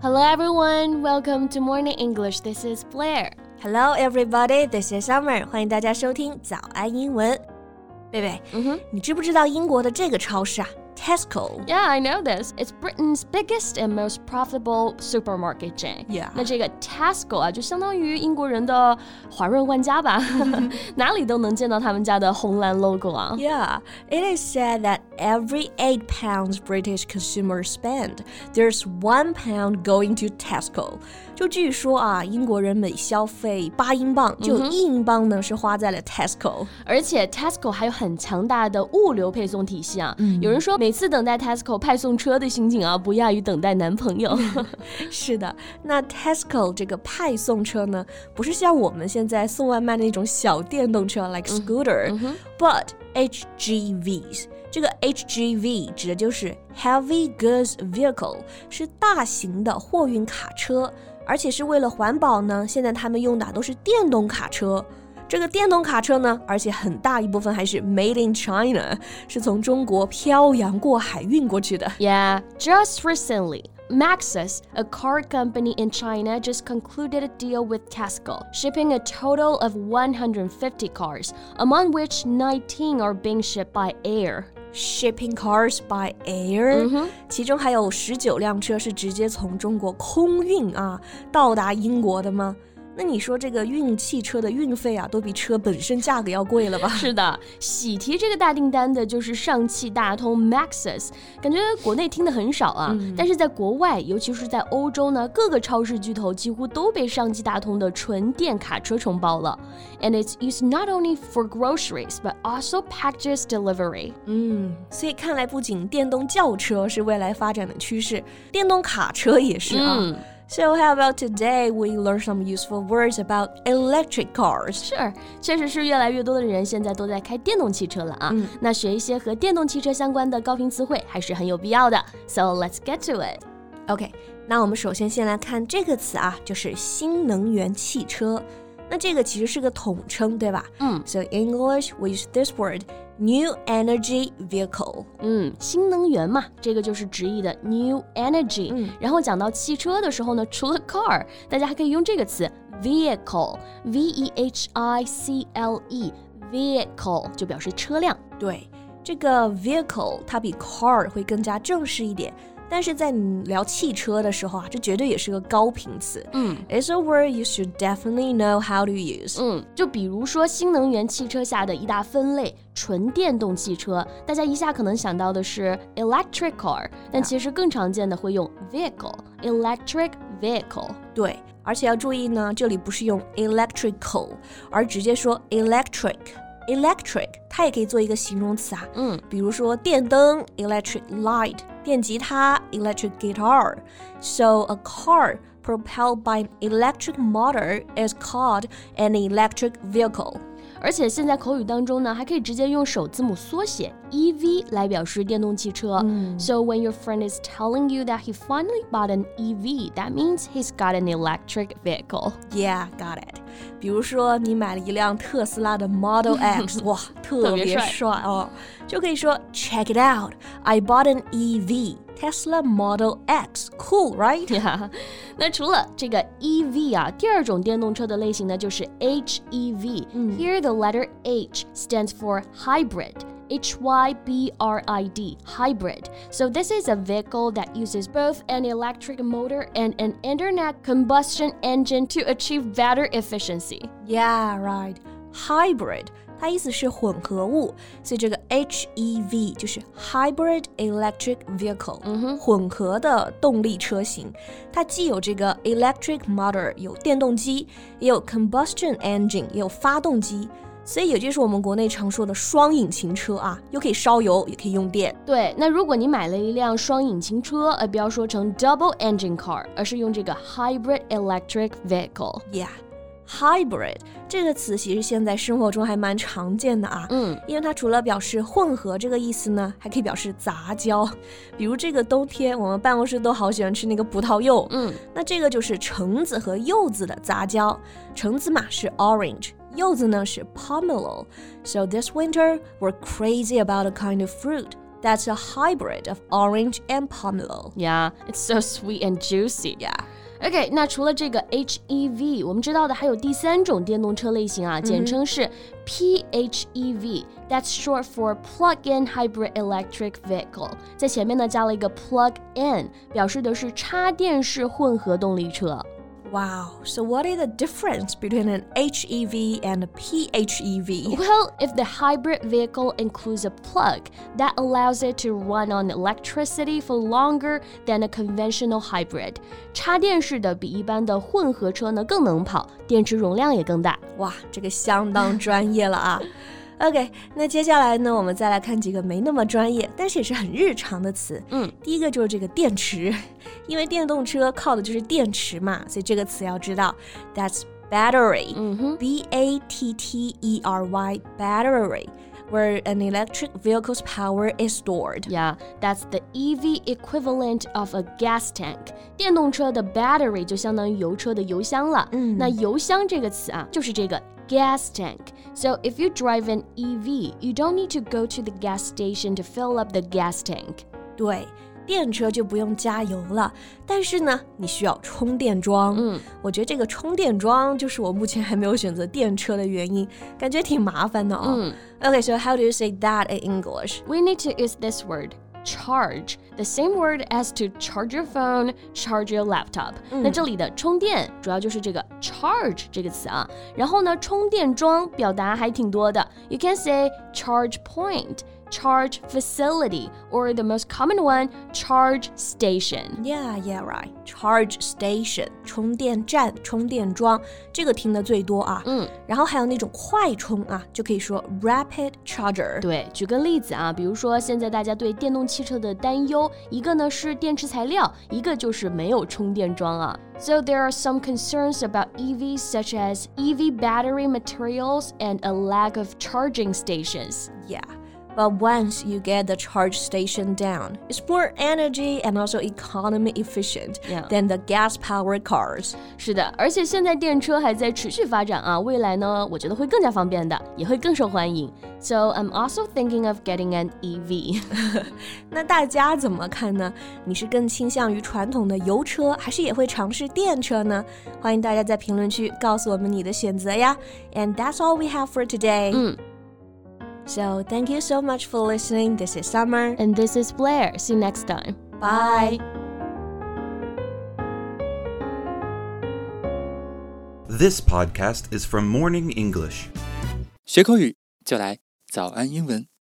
Hello everyone, welcome to Morning English. This is Blair. Hello everybody, this is Summer. 欢迎大家收听早安英文。贝贝，嗯哼，你知不知道英国的这个超市啊 ？Tesco. Yeah, I know this. It's Britain's biggest and most profitable supermarket chain. Yeah. 那这个 Tesco 啊，就相当于英国人的华润万家吧，哪里都能见到他们家的红蓝 logo 啊。Yeah, it is said that every eight pounds British consumers spend, there's one pound going to Tesco. 就据说啊，英国人每消费八英镑，就有一英镑呢是花在了 Tesco。而且 Tesco 还有很强大的物流配送体系啊。有人说每次 等待 Tesco 派送车的心情啊，不亚于等待男朋友。是的，那 Tesco 这个派送车呢，不是像我们现在送外卖的那种小电动车，like scooter，but HGVs。这个 HGV 指的就是 Heavy Goods Vehicle，是大型的货运卡车。而且是为了环保呢，现在他们用的都是电动卡车。这个电动卡车呢，而且很大一部分还是 made in China，是从中国漂洋过海运过去的。Yeah, just recently. Maxus, a car company in China, just concluded a deal with Tesco, shipping a total of 150 cars, among which 19 are being shipped by air. Shipping cars by air，、其中还有十九辆车是直接从中国空运啊到达英国的吗？ 那你说这个运汽车的运费啊，都比车本身价格要贵了吧？是的，喜提这个大订单的就是上汽大通 Maxus，感觉国内听的很少啊，嗯但是在国外，尤其是在欧洲呢，各个超市巨头几乎都被上汽大通的纯电卡车承包了。And it's used not only for groceries but also packages delivery. 嗯，所以看来不仅电动轿车是未来发展的趋势，电动卡车也是啊。嗯 So how about today we learn some useful words about electric cars? 是，确实是越来越多的人现在都在开电动汽车了啊。那学一些和电动汽车相关的高频词汇还是很有必要的。So let's get to it. OK，那我们首先先来看这个词啊，就是新能源汽车。那这个其实是个统称，对吧？嗯，So in English we use this word new energy vehicle。嗯，新能源嘛，这个就是直译的 new energy。嗯然后讲到汽车的时候呢，除了 car，大家还可以用这个词 vehicle，v e h i c l e，vehicle 就表示车辆。对，这个 vehicle 它比 car 会更加正式一点，但是在你聊汽车的时候啊，这绝对也是个高频词。嗯 It's a word you should definitely know how to use。嗯，就比如说新能源汽车下的一大分类，纯电动汽车，大家一下可能想到的是 electric car，但其实更常见的会用 vehicle，electric vehicle。对，而且要注意呢，这里不是用 electrical，而直接说 electric。electric 它也可以做一个形容词啊，嗯比如说电灯 electric light， 电吉他 electric guitar。So a car propelled by an electric motor is called an electric vehicle. 而且现在口语当中呢，还可以直接用首字母缩写 EV 来表示电动汽车。So when your friend is telling you that he finally bought an EV, that means he's got an electric vehicle. Yeah, got it. 比如说你买了一辆特斯拉的 Model X，哇，特别别帅帅哦，就可以说 Check it out, I bought an EV Tesla Model X. Cool, right? 呀，那除了这个 EV 啊，第二种电动车的类型呢，就是 HEV。Here the letter H stands for hybrid. H Y B R I D, hybrid. So, this is a vehicle that uses both an electric motor and an internet combustion engine to achieve better efficiency. Yeah, right. Hybrid 它意思是混合物，所以这个 HEV 就是 Hybrid Electric Vehicle，、嗯混合的动力车型。它既有这个 electric motor 有电动机，也有 combustion engine 也有发动机。所以也就是我们国内常说的双引擎车啊，又可以烧油，也可以用电。对，那如果你买了一辆双引擎车，呃，不要说成 double engine car，而是用这个 hybrid electric vehicle。Yeah。Hybrid 这个词其实现在生活中还蛮常见的啊，嗯，因为它除了表示混合这个意思呢，还可以表示杂交。比如这个冬天，我们办公室都好喜欢吃那个葡萄柚，嗯，那这个就是橙子和柚子的杂交。橙子嘛是 orange，柚子呢是 pomelo。So this winter we're crazy about a kind of fruit that's a hybrid of orange and pomelo. Yeah, it's so sweet and juicy. Yeah. OK，那除了这个 HEV，我们知道的还有第三种电动车类型啊，简称是 PHEV。That's short for Plug-in Hybrid Electric Vehicle，在前面呢加了一个 plug-in，表示的是插电式混合动力车。Wow. So, what is the difference between an HEV and a PHEV? Well, if the hybrid vehicle includes a plug, that allows it to run on electricity for longer than a conventional hybrid. 插电式的比一般的混合车呢更能跑，电池容量也更大。哇，这个相当专业了啊 ！OK，那接下来呢，我们再来看几个没那么专业，但是也是很日常的词。嗯，第一个就是这个电池，因为电动车靠的就是电池嘛，所以这个词要知道，That's battery。嗯哼，B A T T E R Y battery。Where an electric vehicle's power is stored. Yeah, that's the EV equivalent of a gas tank. 电动车的 battery 就相当于油车的油箱了。嗯，那油箱这个词啊，就是这个 gas tank. So if you drive an EV, you don't need to go to the gas station to fill up the gas tank. 对。 电车就不用加油了，但是呢，你需要充电桩。嗯，我觉得这个充电桩就是我目前还没有选择电车的原因，感觉挺麻烦的哦。嗯，Okay, so how do you say that in English? We need to use this word. Charge the same word as to charge your phone, charge your laptop。那这里的充电主要就是这个 charge 这个词啊。然后呢，充电桩表达还挺多的。You can say charge point charge facility, or the most common one, charge station. Yeah, yeah, right. Charge station 充电站、充电桩，这个听的最多啊。嗯，然后还有那种快充啊，就可以说 rapid charger。对，举个例子啊，比如说现在大家对电动汽车的担忧，一个呢是电池材料，一个就是没有充电桩啊。So there are some concerns about EVs such as EV battery materials and a lack of charging stations. Yeah. But once you get the charge station down, it's more energy and also economy efficient Yeah. than the gas-powered cars. 是的，而且现在电车还在持续发展啊，未来呢，我觉得会更加方便的，也会更受欢迎。So I'm also thinking of getting an E EV. 那大家怎么看呢？你是更倾向于传统的油车，还是也会尝试电车呢？欢迎大家在评论区告诉我们你的选择呀。And that's all we have for today. 嗯 So thank you so much for listening. This is Summer. And this is Blair. See you next time. Bye. This podcast is from Morning English. 学口语就来早安英文。